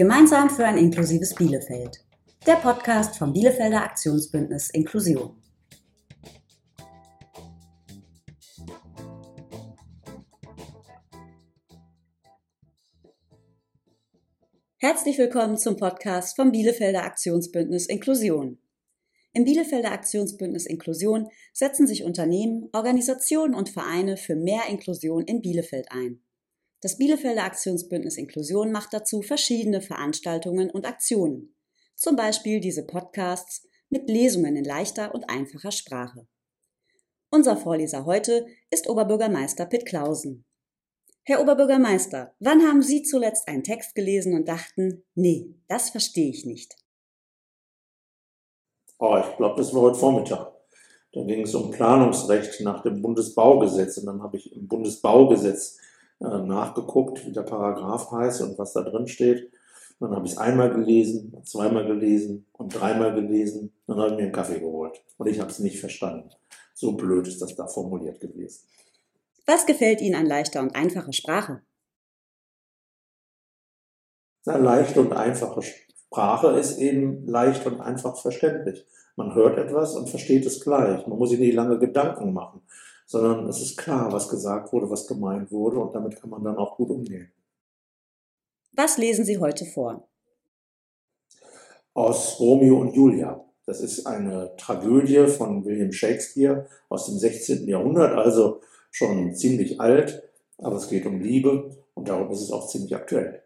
Gemeinsam für ein inklusives Bielefeld. Der Podcast vom Bielefelder Aktionsbündnis Inklusion. Herzlich willkommen zum Podcast vom Bielefelder Aktionsbündnis Inklusion. Im Bielefelder Aktionsbündnis Inklusion setzen sich Unternehmen, Organisationen und Vereine für mehr Inklusion in Bielefeld ein. Das Bielefelder Aktionsbündnis Inklusion macht dazu verschiedene Veranstaltungen und Aktionen. Zum Beispiel diese Podcasts mit Lesungen in leichter und einfacher Sprache. Unser Vorleser heute ist Oberbürgermeister Pitt Klausen. Herr Oberbürgermeister, wann haben Sie zuletzt einen Text gelesen und dachten, nee, das verstehe ich nicht? Oh, ich glaube, das war heute Vormittag. Da ging es um Planungsrecht nach dem Bundesbaugesetz. Und dann habe ich im Bundesbaugesetz nachgeguckt, wie der Paragraph heißt und was da drin steht. Dann habe ich es einmal gelesen, zweimal gelesen und dreimal gelesen. Dann habe ich mir einen Kaffee geholt. Und ich habe es nicht verstanden. So blöd ist das da formuliert gewesen. Was gefällt Ihnen an leichter und einfacher Sprache? Eine leichte und einfache Sprache ist eben leicht und einfach verständlich. Man hört etwas und versteht es gleich. Man muss sich nicht lange Gedanken machen sondern es ist klar, was gesagt wurde, was gemeint wurde und damit kann man dann auch gut umgehen. Was lesen Sie heute vor? Aus Romeo und Julia. Das ist eine Tragödie von William Shakespeare aus dem 16. Jahrhundert, also schon ziemlich alt, aber es geht um Liebe und darum ist es auch ziemlich aktuell.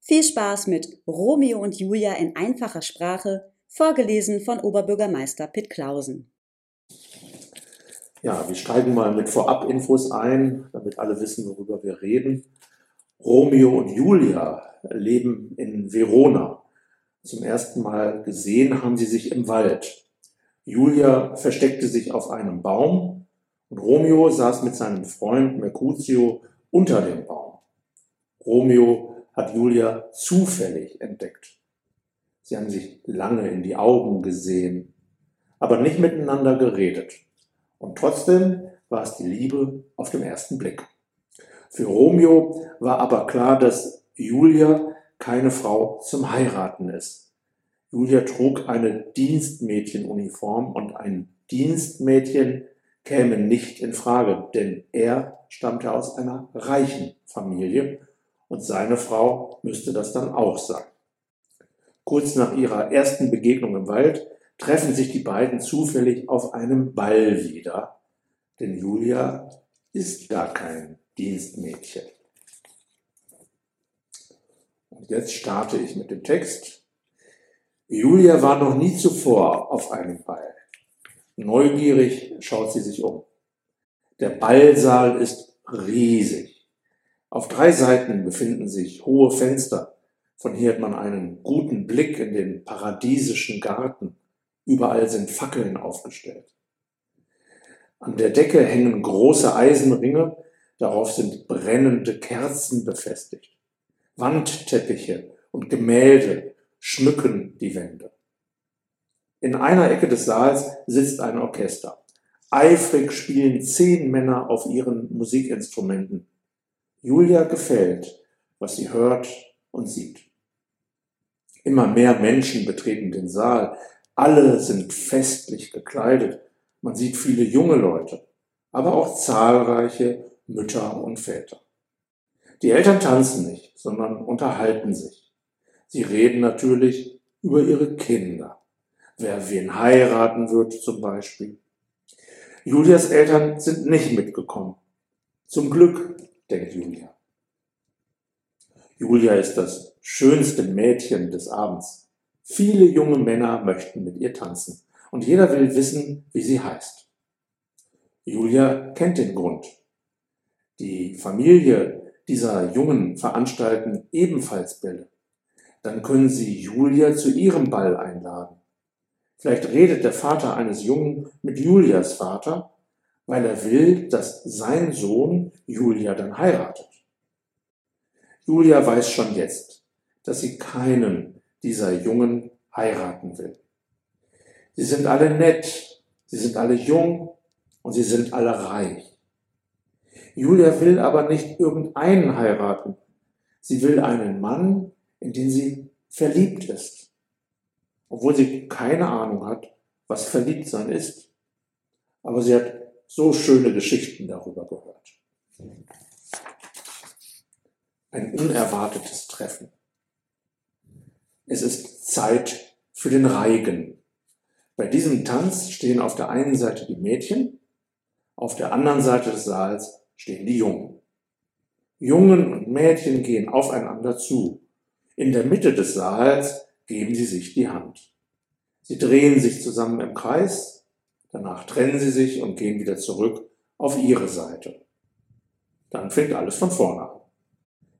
Viel Spaß mit Romeo und Julia in einfacher Sprache, vorgelesen von Oberbürgermeister Pitt Klausen. Ja, wir steigen mal mit Vorab-Infos ein, damit alle wissen, worüber wir reden. Romeo und Julia leben in Verona. Zum ersten Mal gesehen haben sie sich im Wald. Julia versteckte sich auf einem Baum und Romeo saß mit seinem Freund Mercutio unter dem Baum. Romeo hat Julia zufällig entdeckt. Sie haben sich lange in die Augen gesehen, aber nicht miteinander geredet. Und trotzdem war es die Liebe auf den ersten Blick. Für Romeo war aber klar, dass Julia keine Frau zum Heiraten ist. Julia trug eine Dienstmädchenuniform und ein Dienstmädchen käme nicht in Frage, denn er stammte aus einer reichen Familie und seine Frau müsste das dann auch sein. Kurz nach ihrer ersten Begegnung im Wald treffen sich die beiden zufällig auf einem Ball wieder, denn Julia ist gar kein Dienstmädchen. Und jetzt starte ich mit dem Text. Julia war noch nie zuvor auf einem Ball. Neugierig schaut sie sich um. Der Ballsaal ist riesig. Auf drei Seiten befinden sich hohe Fenster. Von hier hat man einen guten Blick in den paradiesischen Garten. Überall sind Fackeln aufgestellt. An der Decke hängen große Eisenringe, darauf sind brennende Kerzen befestigt. Wandteppiche und Gemälde schmücken die Wände. In einer Ecke des Saals sitzt ein Orchester. Eifrig spielen zehn Männer auf ihren Musikinstrumenten. Julia gefällt, was sie hört und sieht. Immer mehr Menschen betreten den Saal, alle sind festlich gekleidet. Man sieht viele junge Leute, aber auch zahlreiche Mütter und Väter. Die Eltern tanzen nicht, sondern unterhalten sich. Sie reden natürlich über ihre Kinder. Wer wen heiraten wird zum Beispiel. Julias Eltern sind nicht mitgekommen. Zum Glück, denkt Julia. Julia ist das schönste Mädchen des Abends. Viele junge Männer möchten mit ihr tanzen und jeder will wissen, wie sie heißt. Julia kennt den Grund. Die Familie dieser Jungen veranstalten ebenfalls Bälle. Dann können sie Julia zu ihrem Ball einladen. Vielleicht redet der Vater eines Jungen mit Julias Vater, weil er will, dass sein Sohn Julia dann heiratet. Julia weiß schon jetzt, dass sie keinen dieser Jungen heiraten will. Sie sind alle nett, sie sind alle jung und sie sind alle reich. Julia will aber nicht irgendeinen heiraten. Sie will einen Mann, in den sie verliebt ist, obwohl sie keine Ahnung hat, was Verliebtsein ist. Aber sie hat so schöne Geschichten darüber gehört. Ein unerwartetes Treffen. Es ist Zeit für den Reigen. Bei diesem Tanz stehen auf der einen Seite die Mädchen, auf der anderen Seite des Saals stehen die Jungen. Jungen und Mädchen gehen aufeinander zu. In der Mitte des Saals geben sie sich die Hand. Sie drehen sich zusammen im Kreis, danach trennen sie sich und gehen wieder zurück auf ihre Seite. Dann fängt alles von vorne an.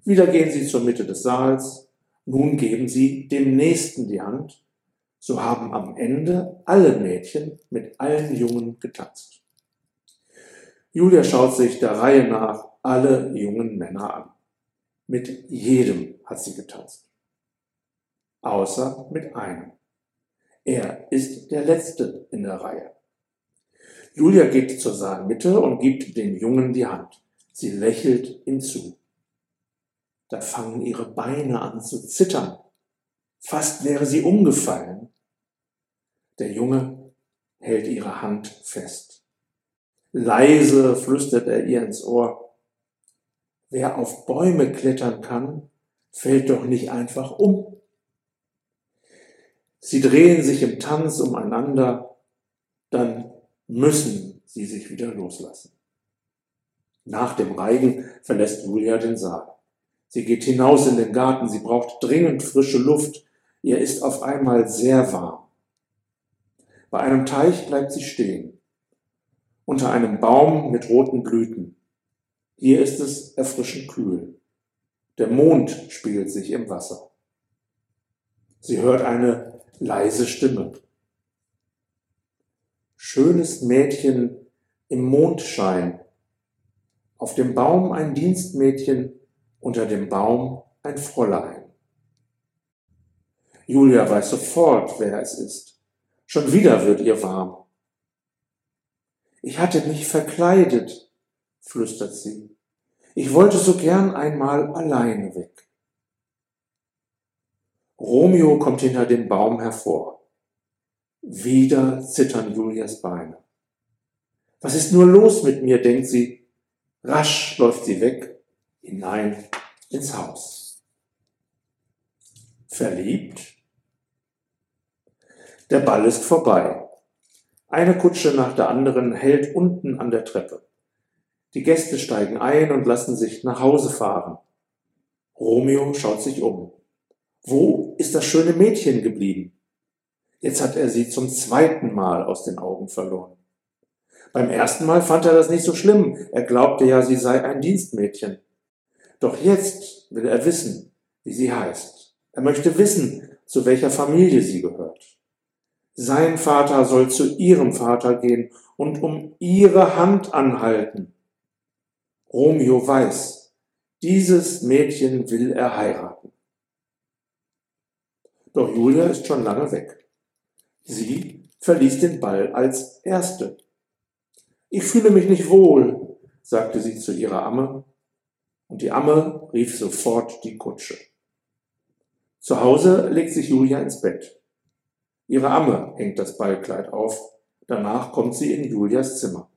Wieder gehen sie zur Mitte des Saals, nun geben sie dem Nächsten die Hand, so haben am Ende alle Mädchen mit allen Jungen getanzt. Julia schaut sich der Reihe nach alle jungen Männer an. Mit jedem hat sie getanzt. Außer mit einem. Er ist der Letzte in der Reihe. Julia geht zur Saalmitte und gibt dem Jungen die Hand. Sie lächelt ihm zu. Da fangen ihre Beine an zu zittern. Fast wäre sie umgefallen. Der Junge hält ihre Hand fest. Leise flüstert er ihr ins Ohr. Wer auf Bäume klettern kann, fällt doch nicht einfach um. Sie drehen sich im Tanz umeinander, dann müssen sie sich wieder loslassen. Nach dem Reigen verlässt Julia den Saal. Sie geht hinaus in den Garten, sie braucht dringend frische Luft, ihr ist auf einmal sehr warm. Bei einem Teich bleibt sie stehen, unter einem Baum mit roten Blüten. Hier ist es erfrischend kühl. Der Mond spiegelt sich im Wasser. Sie hört eine leise Stimme. Schönes Mädchen im Mondschein, auf dem Baum ein Dienstmädchen, unter dem Baum ein Fräulein. Julia weiß sofort, wer es ist. Schon wieder wird ihr warm. Ich hatte mich verkleidet, flüstert sie. Ich wollte so gern einmal alleine weg. Romeo kommt hinter dem Baum hervor. Wieder zittern Julias Beine. Was ist nur los mit mir, denkt sie. Rasch läuft sie weg, hinein ins Haus. Verliebt? Der Ball ist vorbei. Eine Kutsche nach der anderen hält unten an der Treppe. Die Gäste steigen ein und lassen sich nach Hause fahren. Romeo schaut sich um. Wo ist das schöne Mädchen geblieben? Jetzt hat er sie zum zweiten Mal aus den Augen verloren. Beim ersten Mal fand er das nicht so schlimm. Er glaubte ja, sie sei ein Dienstmädchen. Doch jetzt will er wissen, wie sie heißt. Er möchte wissen, zu welcher Familie sie gehört. Sein Vater soll zu ihrem Vater gehen und um ihre Hand anhalten. Romeo weiß, dieses Mädchen will er heiraten. Doch Julia ist schon lange weg. Sie verließ den Ball als Erste. Ich fühle mich nicht wohl, sagte sie zu ihrer Amme, und die Amme rief sofort die Kutsche. Zu Hause legt sich Julia ins Bett. Ihre Amme hängt das Ballkleid auf, danach kommt sie in Julias Zimmer.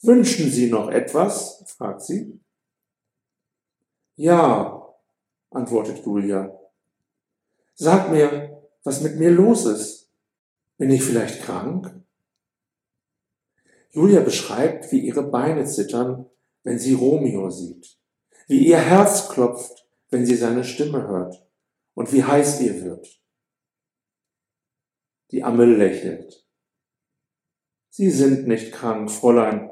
Wünschen Sie noch etwas? fragt sie. Ja, antwortet Julia Sag mir, was mit mir los ist. Bin ich vielleicht krank? Julia beschreibt, wie ihre Beine zittern, wenn sie Romeo sieht, wie ihr Herz klopft, wenn sie seine Stimme hört und wie heiß ihr wird. Die Amme lächelt. Sie sind nicht krank, Fräulein,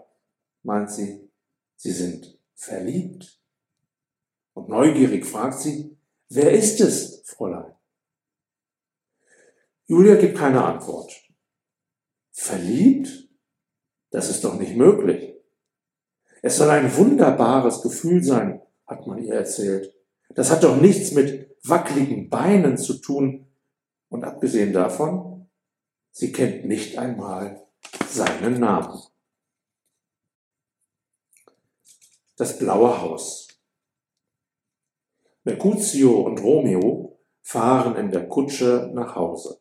meint sie. Sie sind verliebt. Und neugierig fragt sie, wer ist es, Fräulein? Julia gibt keine Antwort. Verliebt? Das ist doch nicht möglich. Es soll ein wunderbares Gefühl sein, hat man ihr erzählt. Das hat doch nichts mit wackeligen Beinen zu tun. Und abgesehen davon, sie kennt nicht einmal seinen Namen. Das blaue Haus. Mercutio und Romeo fahren in der Kutsche nach Hause.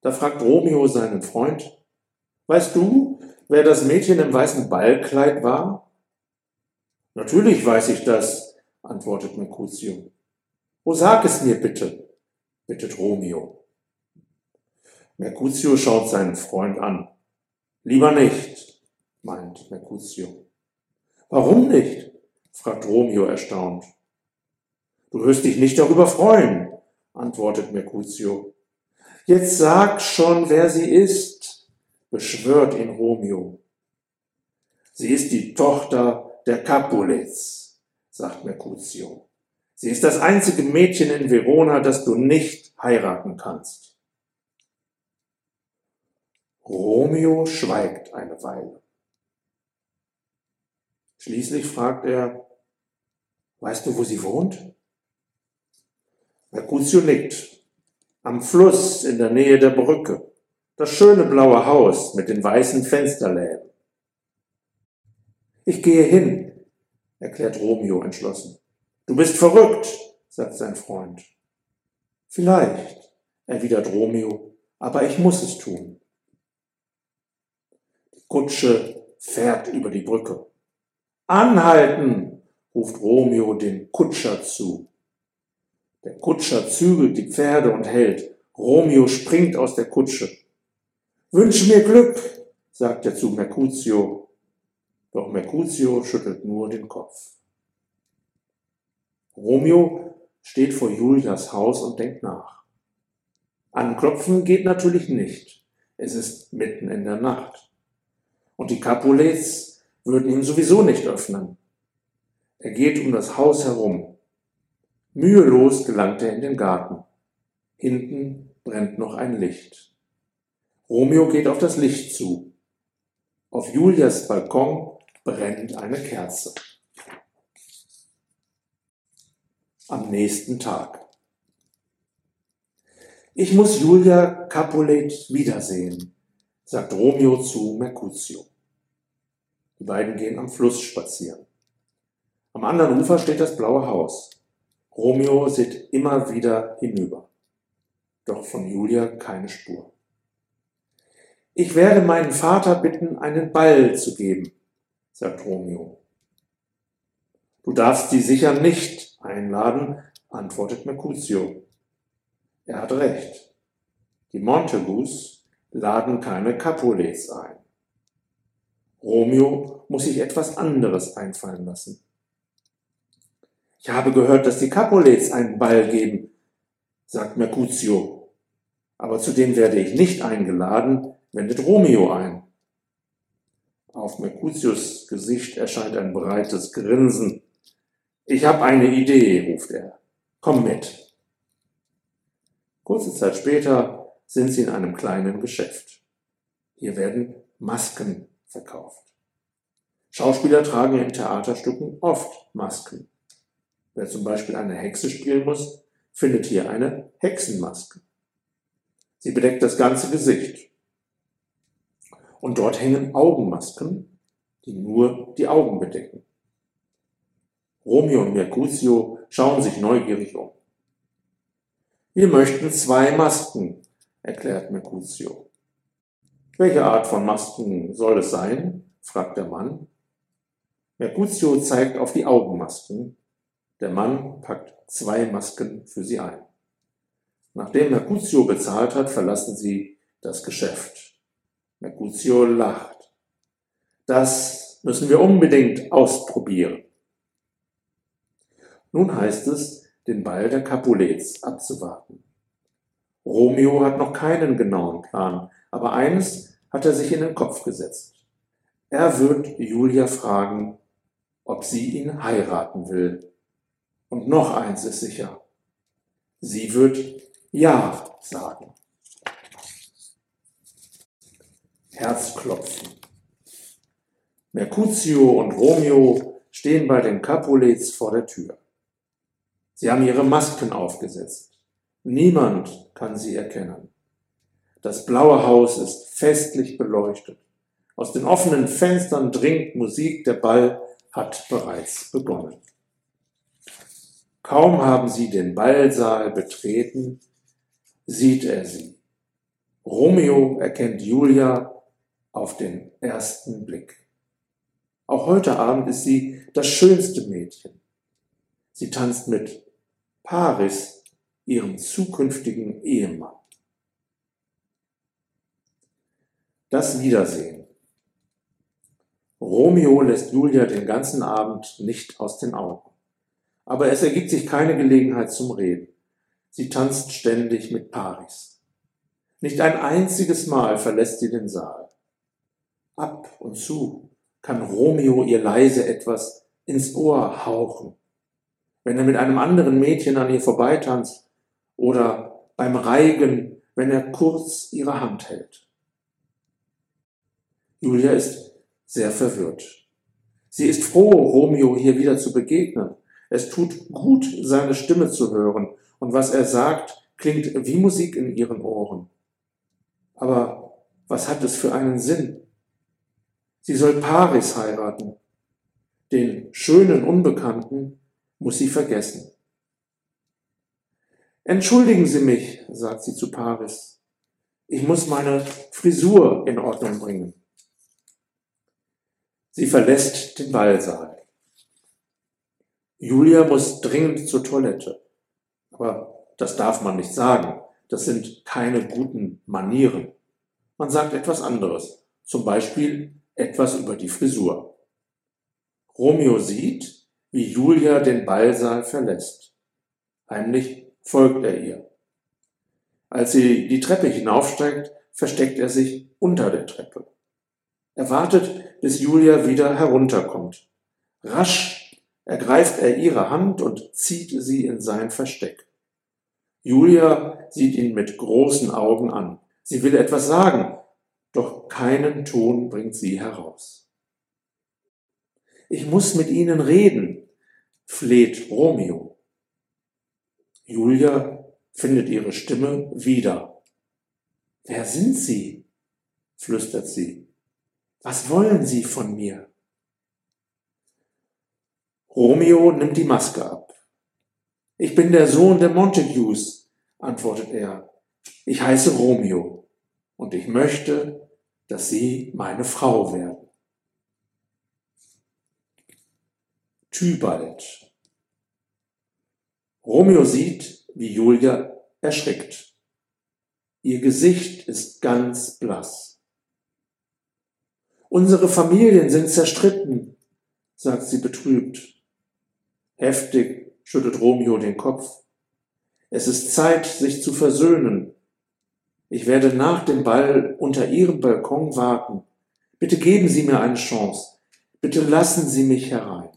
Da fragt Romeo seinen Freund, Weißt du, wer das Mädchen im weißen Ballkleid war? Natürlich weiß ich das, antwortet Mercutio. Oh, sag es mir bitte, bittet Romeo. Mercutio schaut seinen Freund an. Lieber nicht, meint Mercutio. Warum nicht? fragt Romeo erstaunt. Du wirst dich nicht darüber freuen, antwortet Mercutio. Jetzt sag schon, wer sie ist, beschwört ihn Romeo. Sie ist die Tochter der Capulets, sagt Mercutio. Sie ist das einzige Mädchen in Verona, das du nicht heiraten kannst. Romeo schweigt eine Weile. Schließlich fragt er, weißt du, wo sie wohnt? Mercutio nickt. Am Fluss in der Nähe der Brücke. Das schöne blaue Haus mit den weißen Fensterläden. Ich gehe hin, erklärt Romeo entschlossen. Du bist verrückt, sagt sein Freund. Vielleicht, erwidert Romeo, aber ich muss es tun. Die Kutsche fährt über die Brücke. Anhalten, ruft Romeo dem Kutscher zu. Der Kutscher zügelt die Pferde und hält. Romeo springt aus der Kutsche. Wünsch mir Glück, sagt er zu Mercutio. Doch Mercutio schüttelt nur den Kopf. Romeo steht vor Julias Haus und denkt nach. Anklopfen geht natürlich nicht. Es ist mitten in der Nacht. Und die Capulets würden ihm sowieso nicht öffnen. Er geht um das Haus herum. Mühelos gelangt er in den Garten. Hinten brennt noch ein Licht. Romeo geht auf das Licht zu. Auf Julias Balkon brennt eine Kerze. Am nächsten Tag. Ich muss Julia Capulet wiedersehen, sagt Romeo zu Mercutio. Die beiden gehen am Fluss spazieren. Am anderen Ufer steht das blaue Haus. Romeo sieht immer wieder hinüber. Doch von Julia keine Spur. Ich werde meinen Vater bitten, einen Ball zu geben, sagt Romeo. Du darfst sie sicher nicht einladen, antwortet Mercutio. Er hat recht. Die Montagus laden keine Capulets ein. Romeo muss sich etwas anderes einfallen lassen. Ich habe gehört, dass die Capulets einen Ball geben, sagt Mercutio. Aber zu dem werde ich nicht eingeladen, wendet Romeo ein. Auf Mercutius Gesicht erscheint ein breites Grinsen. Ich habe eine Idee, ruft er. Komm mit. Kurze Zeit später sind sie in einem kleinen Geschäft. Hier werden Masken verkauft. Schauspieler tragen in Theaterstücken oft Masken. Wer zum Beispiel eine Hexe spielen muss, findet hier eine Hexenmaske. Sie bedeckt das ganze Gesicht. Und dort hängen Augenmasken, die nur die Augen bedecken. Romeo und Mercutio schauen sich neugierig um. Wir möchten zwei Masken, erklärt Mercutio. Welche Art von Masken soll es sein? fragt der Mann. Mercutio zeigt auf die Augenmasken. Der Mann packt zwei Masken für sie ein. Nachdem Mercutio bezahlt hat, verlassen sie das Geschäft. Mercutio lacht. Das müssen wir unbedingt ausprobieren. Nun heißt es, den Ball der Capulets abzuwarten. Romeo hat noch keinen genauen Plan, aber eines hat er sich in den Kopf gesetzt. Er wird Julia fragen, ob sie ihn heiraten will. Und noch eins ist sicher. Sie wird Ja sagen. Herzklopfen. Mercutio und Romeo stehen bei den Capulets vor der Tür. Sie haben ihre Masken aufgesetzt. Niemand kann sie erkennen. Das blaue Haus ist festlich beleuchtet. Aus den offenen Fenstern dringt Musik, der Ball hat bereits begonnen. Kaum haben sie den Ballsaal betreten, sieht er sie. Romeo erkennt Julia auf den ersten Blick. Auch heute Abend ist sie das schönste Mädchen. Sie tanzt mit Paris, ihrem zukünftigen Ehemann. Das Wiedersehen. Romeo lässt Julia den ganzen Abend nicht aus den Augen. Aber es ergibt sich keine Gelegenheit zum Reden. Sie tanzt ständig mit Paris. Nicht ein einziges Mal verlässt sie den Saal. Ab und zu kann Romeo ihr leise etwas ins Ohr hauchen, wenn er mit einem anderen Mädchen an ihr vorbeitanzt oder beim Reigen, wenn er kurz ihre Hand hält. Julia ist sehr verwirrt. Sie ist froh, Romeo hier wieder zu begegnen. Es tut gut, seine Stimme zu hören, und was er sagt, klingt wie Musik in ihren Ohren. Aber was hat es für einen Sinn? Sie soll Paris heiraten. Den schönen Unbekannten muss sie vergessen. Entschuldigen Sie mich, sagt sie zu Paris. Ich muss meine Frisur in Ordnung bringen. Sie verlässt den Ballsaal. Julia muss dringend zur Toilette. Aber das darf man nicht sagen. Das sind keine guten Manieren. Man sagt etwas anderes. Zum Beispiel etwas über die Frisur. Romeo sieht, wie Julia den Ballsaal verlässt. Heimlich folgt er ihr. Als sie die Treppe hinaufsteigt, versteckt er sich unter der Treppe. Er wartet, bis Julia wieder herunterkommt. Rasch ergreift er ihre Hand und zieht sie in sein Versteck. Julia sieht ihn mit großen Augen an. Sie will etwas sagen, doch keinen Ton bringt sie heraus. Ich muss mit Ihnen reden, fleht Romeo. Julia findet ihre Stimme wieder. Wer sind Sie? flüstert sie. Was wollen Sie von mir? Romeo nimmt die Maske ab. Ich bin der Sohn der Montagues, antwortet er. Ich heiße Romeo und ich möchte, dass Sie meine Frau werden. Tybalt. Romeo sieht, wie Julia erschrickt. Ihr Gesicht ist ganz blass. Unsere Familien sind zerstritten, sagt sie betrübt. Heftig schüttelt Romeo den Kopf. Es ist Zeit, sich zu versöhnen. Ich werde nach dem Ball unter Ihrem Balkon warten. Bitte geben Sie mir eine Chance. Bitte lassen Sie mich herein.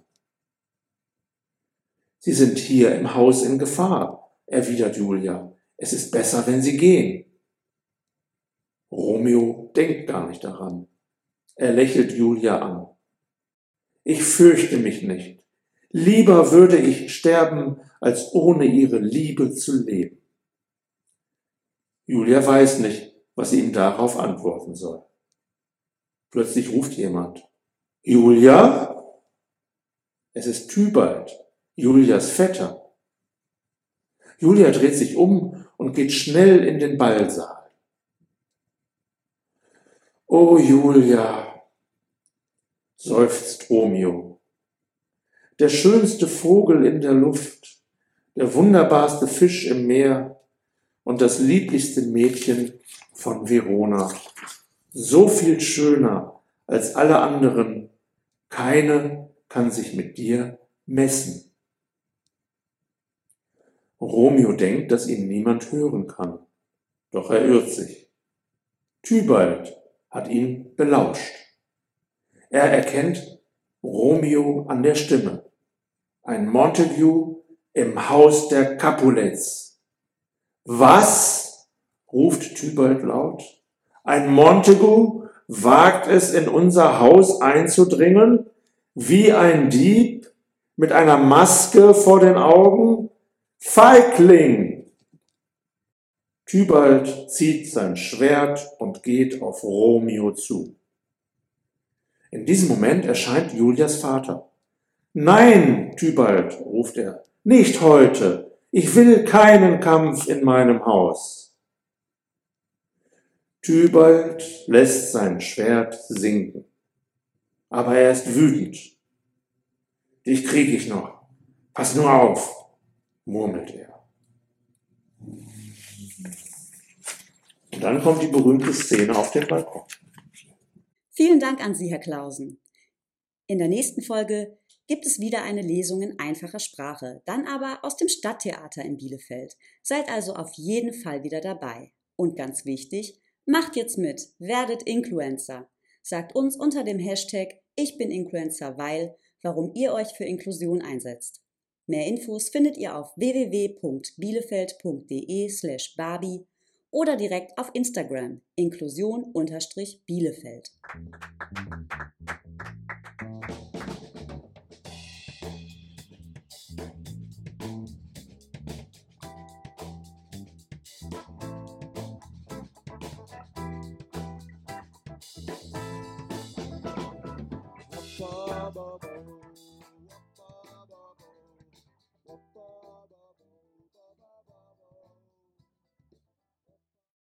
Sie sind hier im Haus in Gefahr, erwidert Julia. Es ist besser, wenn Sie gehen. Romeo denkt gar nicht daran. Er lächelt Julia an. Ich fürchte mich nicht. Lieber würde ich sterben, als ohne ihre Liebe zu leben. Julia weiß nicht, was sie ihm darauf antworten soll. Plötzlich ruft jemand. Julia? Es ist Tybalt, Julias Vetter. Julia dreht sich um und geht schnell in den Ballsaal. Oh Julia, seufzt Romeo der schönste Vogel in der Luft, der wunderbarste Fisch im Meer und das lieblichste Mädchen von Verona. So viel schöner als alle anderen. Keine kann sich mit dir messen. Romeo denkt, dass ihn niemand hören kann. Doch er irrt sich. Tybalt hat ihn belauscht. Er erkennt Romeo an der Stimme ein Montague im Haus der Capulets. Was? ruft Tybalt laut. Ein Montague wagt es in unser Haus einzudringen, wie ein Dieb mit einer Maske vor den Augen? Feigling! Tybalt zieht sein Schwert und geht auf Romeo zu. In diesem Moment erscheint Julias Vater. Nein, Tybalt, ruft er, nicht heute. Ich will keinen Kampf in meinem Haus. Tybalt lässt sein Schwert sinken, aber er ist wütend. Dich krieg ich noch. Pass nur auf, murmelt er. Und dann kommt die berühmte Szene auf dem Balkon. Vielen Dank an Sie, Herr Klausen. In der nächsten Folge gibt es wieder eine Lesung in einfacher Sprache, dann aber aus dem Stadttheater in Bielefeld. Seid also auf jeden Fall wieder dabei. Und ganz wichtig, macht jetzt mit, werdet Influencer. Sagt uns unter dem Hashtag Ich bin Influencer, weil, warum ihr euch für Inklusion einsetzt. Mehr Infos findet ihr auf www.bielefeld.de slash barbie oder direkt auf Instagram inklusion-bielefeld.